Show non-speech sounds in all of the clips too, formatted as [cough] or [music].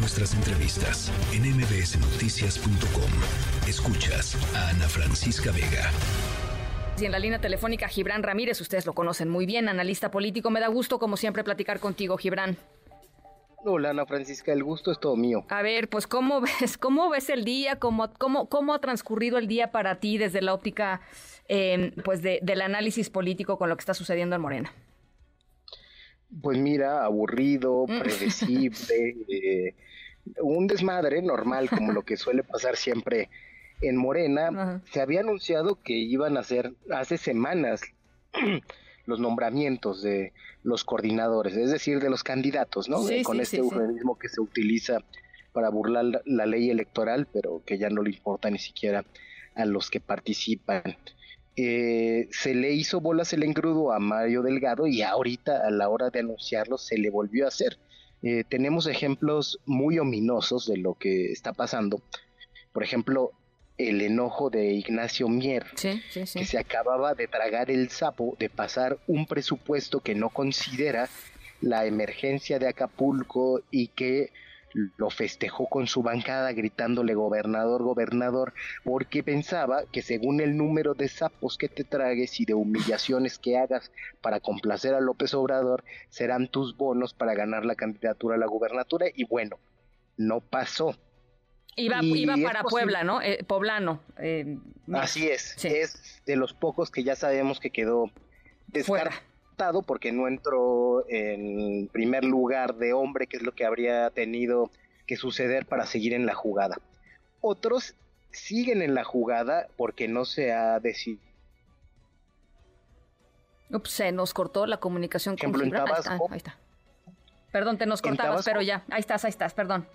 nuestras entrevistas en mbsnoticias.com. Escuchas a Ana Francisca Vega. Y en la línea telefónica, Gibran Ramírez, ustedes lo conocen muy bien, analista político. Me da gusto, como siempre, platicar contigo, Gibran. Hola Ana Francisca, el gusto es todo mío. A ver, pues cómo [laughs] ves, cómo ves el día, cómo, cómo, cómo ha transcurrido el día para ti desde la óptica, eh, pues del análisis político con lo que está sucediendo en Morena. Pues mira, aburrido, mm. predecible, [laughs] eh, un desmadre normal como lo que suele pasar siempre en Morena. Se había anunciado que iban a hacer hace semanas [clears throat] los nombramientos de los coordinadores, es decir, de los candidatos, ¿no? Con este eufemismo que se utiliza para burlar la ley electoral, pero que ya no le importa ni siquiera a los que participan. Eh, se le hizo bolas el engrudo a Mario Delgado y ahorita a la hora de anunciarlo se le volvió a hacer. Eh, tenemos ejemplos muy ominosos de lo que está pasando. Por ejemplo, el enojo de Ignacio Mier, que se acababa de tragar el sapo de pasar un presupuesto que no considera la emergencia de Acapulco y que lo festejó con su bancada gritándole gobernador, gobernador, porque pensaba que según el número de sapos que te tragues y de humillaciones que hagas para complacer a López Obrador, serán tus bonos para ganar la candidatura a la gubernatura y bueno, no pasó. Iba, iba para Puebla, ¿no? Eh, poblano. Eh, Así es, es de los pocos que ya sabemos que quedó porque no entró en primer lugar de hombre, que es lo que habría tenido que suceder para seguir en la jugada. Otros siguen en la jugada porque no se ha decidido. Ups, se nos cortó la comunicación con Fibra. Ahí está, Perdón, te nos cortabas, pero ya. Ahí estás, ahí estás, perdón.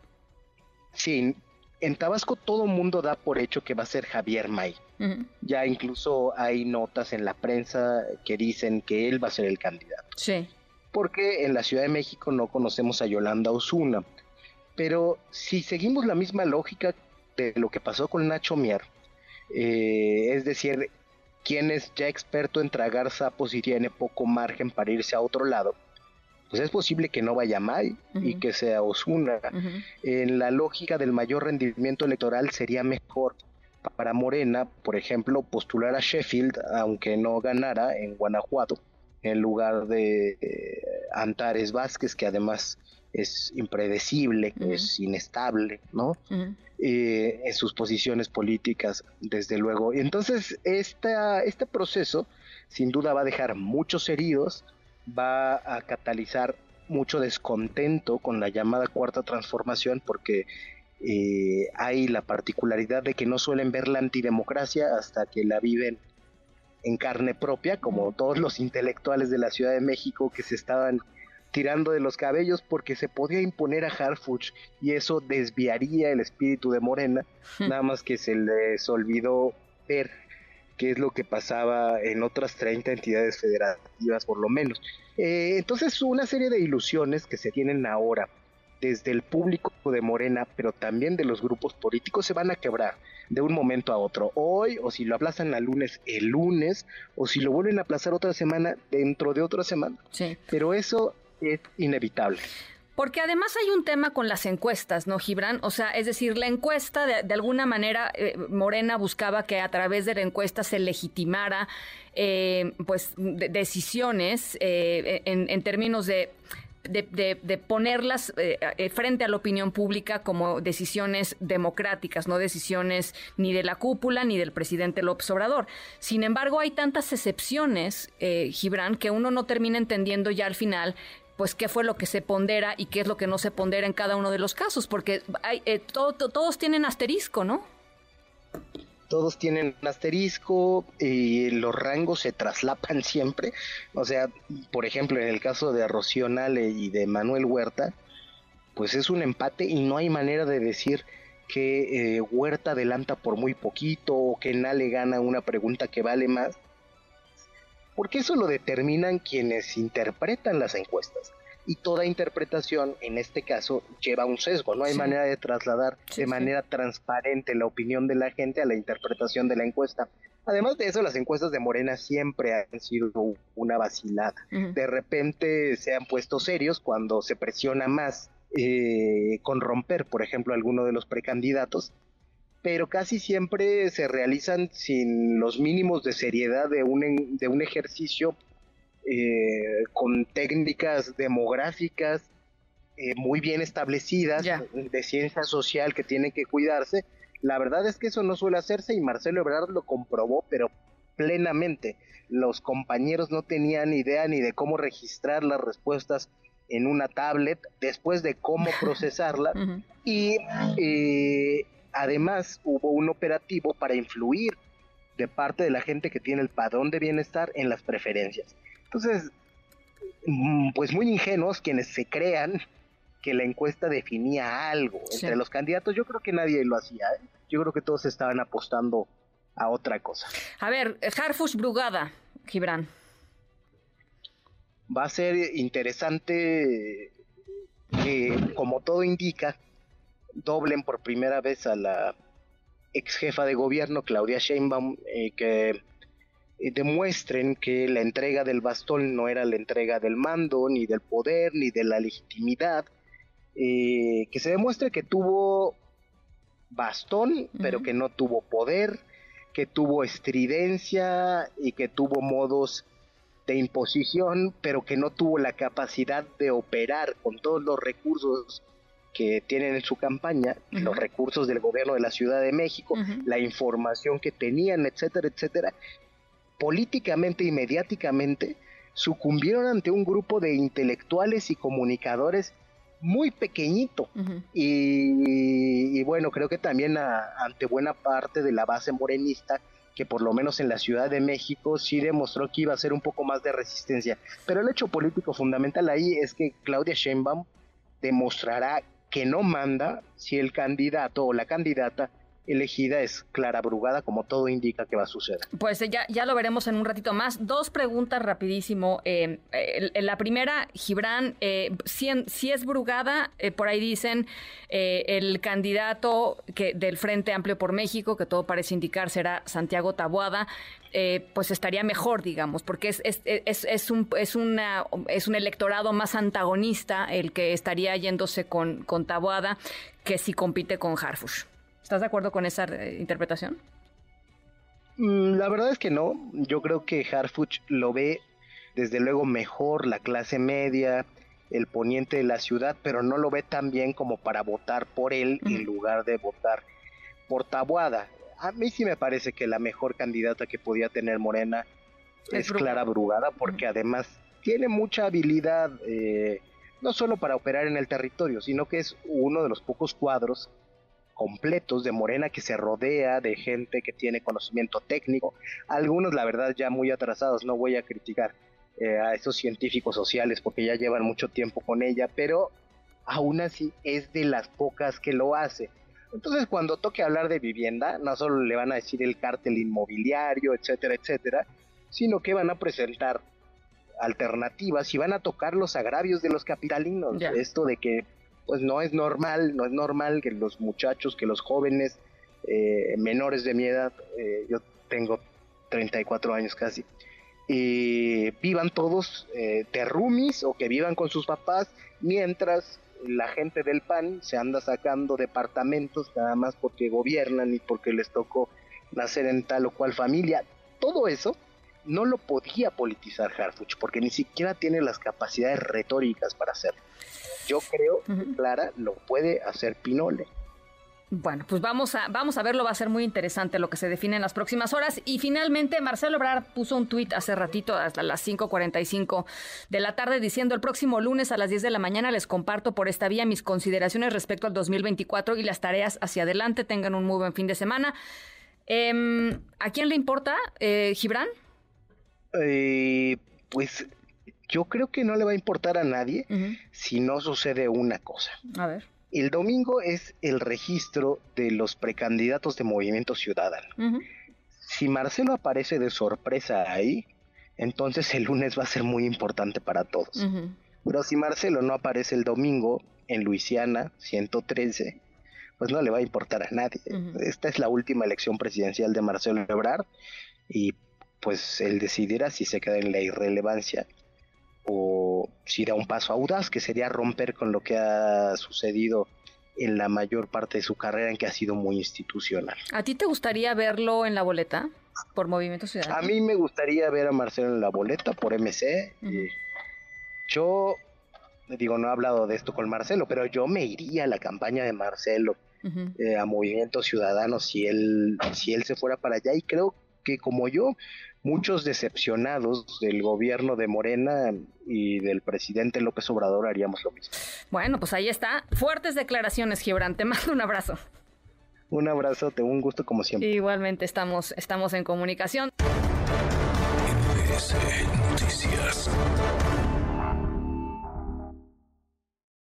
Sí, en Tabasco todo mundo da por hecho que va a ser Javier May. Ya incluso hay notas en la prensa que dicen que él va a ser el candidato. Sí. Porque en la Ciudad de México no conocemos a Yolanda Osuna. Pero si seguimos la misma lógica de lo que pasó con Nacho Mier, eh, es decir, quien es ya experto en tragar sapos y tiene poco margen para irse a otro lado, pues es posible que no vaya May y que sea Osuna. En la lógica del mayor rendimiento electoral sería mejor para Morena, por ejemplo, postular a Sheffield, aunque no ganara en Guanajuato, en lugar de eh, Antares Vázquez, que además es impredecible, es inestable, ¿no? Eh, en sus posiciones políticas, desde luego. Entonces, esta, este proceso, sin duda, va a dejar muchos heridos, va a catalizar mucho descontento con la llamada cuarta transformación porque eh, hay la particularidad de que no suelen ver la antidemocracia hasta que la viven en carne propia, como todos los intelectuales de la Ciudad de México que se estaban tirando de los cabellos porque se podía imponer a Harfuch y eso desviaría el espíritu de Morena, nada más que se les olvidó ver qué es lo que pasaba en otras 30 entidades federativas por lo menos. Eh, entonces una serie de ilusiones que se tienen ahora desde el público de Morena, pero también de los grupos políticos, se van a quebrar de un momento a otro. Hoy, o si lo aplazan a lunes, el lunes, o si lo vuelven a aplazar otra semana, dentro de otra semana. Sí. Pero eso es inevitable. Porque además hay un tema con las encuestas, ¿no, Gibran? O sea, es decir, la encuesta, de, alguna manera, eh, Morena buscaba que a través de la encuesta se legitimara, eh, pues, decisiones eh, en, términos de de, ponerlas frente a la opinión pública como decisiones democráticas, no decisiones ni de la cúpula ni del presidente López Obrador. Sin embargo, hay tantas excepciones, Gibran, que uno no termina entendiendo ya al final pues qué fue lo que se pondera y qué es lo que no se pondera en cada uno de los casos, porque hay, eh, todos tienen asterisco, ¿no? Todos tienen asterisco y los rangos se traslapan [laughs] siempre. O sea, por ejemplo, en el caso de Rocío Nale y de Manuel Huerta, pues es un empate y no hay manera de decir que eh, Huerta adelanta por muy poquito o que Nale gana una pregunta que vale más porque eso lo determinan quienes interpretan las encuestas. Y toda interpretación, en este caso, lleva un sesgo. No hay manera de trasladar de manera transparente la opinión de la gente a la interpretación de la encuesta. Además de eso, las encuestas de Morena siempre han sido una vacilada. De repente se han puesto serios cuando se presiona más eh, con romper, por ejemplo, alguno de los precandidatos, pero casi siempre se realizan sin los mínimos de seriedad de un, de un ejercicio eh, con técnicas demográficas eh, muy bien establecidas, de ciencia social que tienen que cuidarse. La verdad es que eso no suele hacerse y Marcelo Ebrard lo comprobó, pero plenamente. Los compañeros no tenían idea ni de cómo registrar las respuestas en una tablet, después de cómo [laughs] procesarla y eh, además hubo un operativo para influir de parte de la gente que tiene el padrón de bienestar en las preferencias. Entonces, mm, pues muy ingenuos quienes se crean que la encuesta definía algo entre los candidatos. Yo creo que nadie lo hacía. ¿eh? Yo creo que todos estaban apostando a otra cosa. A ver, Harfush Brugada, Gibran. Va a ser interesante que, como todo indica, doblen por primera vez a la ex jefa de gobierno, Claudia Sheinbaum, eh, que eh, demuestren que la entrega del bastón no era la entrega del mando, ni del poder, ni de la legitimidad, eh, que se demuestre que tuvo bastón, pero que no tuvo poder, que tuvo estridencia y que tuvo modos de imposición, pero que no tuvo la capacidad de operar con todos los recursos que tienen en su campaña, los recursos del gobierno de la Ciudad de México, la información que tenían, etcétera, etcétera, políticamente y mediáticamente sucumbieron ante un grupo de intelectuales y comunicadores muy pequeñito. Y, bueno, creo que también ante buena parte de la base morenista que por lo menos en la Ciudad de México sí demostró que iba a ser un poco más de resistencia. Pero el hecho político fundamental ahí es que Claudia Sheinbaum demostrará que no manda si el candidato o la candidata elegida es Clara Brugada, como todo indica que va a suceder. Pues eh, ya, ya lo veremos en un ratito más. Dos preguntas rapidísimo. Eh, la primera, Gibran, eh, si, es Brugada, por ahí dicen el candidato que del Frente Amplio por México, que todo parece indicar será Santiago Taboada, pues estaría mejor, digamos, porque es, es, es, es, un, es, una, es un electorado más antagonista el que estaría yéndose con, con Taboada que si compite con Harfush. ¿Estás de acuerdo con esa eh, interpretación? Mm, la verdad es que no. Yo creo que Harfuch lo ve desde luego mejor la clase media, el poniente de la ciudad, pero no lo ve tan bien como para votar por él en lugar de votar por Tabuada. A mí sí me parece que la mejor candidata que podía tener Morena es, Clara Brugada, porque además tiene mucha habilidad, eh, no solo para operar en el territorio, sino que es uno de los pocos cuadros completos de Morena que se rodea de gente que tiene conocimiento técnico, algunos la verdad ya muy atrasados, no voy a criticar eh, a esos científicos sociales porque ya llevan mucho tiempo con ella, pero aún así es de las pocas que lo hace. Entonces cuando toque hablar de vivienda, no solo le van a decir el cártel inmobiliario, etcétera, etcétera, sino que van a presentar alternativas y van a tocar los agravios de los capitalinos. Esto de que pues no es normal, no es normal que los muchachos, que los jóvenes eh, menores de mi edad, eh, yo tengo 34 años casi, y vivan todos eh, terrumis o que vivan con sus papás, mientras la gente del PAN se anda sacando departamentos nada más porque gobiernan y porque les tocó nacer en tal o cual familia. Todo eso no lo podía politizar Harfuch porque ni siquiera tiene las capacidades retóricas para hacerlo. Yo creo que Clara lo puede hacer Pinole. Bueno, pues vamos a, vamos a verlo, va a ser muy interesante lo que se define en las próximas horas. Y finalmente, Marcelo Ebrard puso un tuit hace ratito, hasta las 5.45 de la tarde, diciendo el próximo lunes a las 10 de la mañana les comparto por esta vía mis consideraciones respecto al 2024 y las tareas hacia adelante. Tengan un muy buen fin de semana. Em, ¿A quién le importa, eh, Gibran? Eh, pues yo creo que no le va a importar a nadie si no sucede una cosa. A ver. El domingo es el registro de los precandidatos de Movimiento Ciudadano. Si Marcelo aparece de sorpresa ahí, entonces el lunes va a ser muy importante para todos. Pero si Marcelo no aparece el domingo en Luisiana 113, pues no le va a importar a nadie. Esta es la última elección presidencial de Marcelo Ebrard y pues él decidirá si se queda en la irrelevancia o si da un paso audaz, que sería romper con lo que ha sucedido en la mayor parte de su carrera, en que ha sido muy institucional. ¿A ti te gustaría verlo en la boleta por Movimiento Ciudadano? A mí me gustaría ver a Marcelo en la boleta por MC. yo, digo, no he hablado de esto con Marcelo, pero yo me iría a la campaña de Marcelo, eh, a Movimiento Ciudadano, si él, si él se fuera para allá. Y creo que como yo, muchos decepcionados del gobierno de Morena y del presidente López Obrador haríamos lo mismo. Bueno, pues ahí está. Fuertes declaraciones, Gibran. Te mando un abrazo. Un abrazo, te un gusto como siempre. Igualmente estamos, estamos en comunicación. Noticias.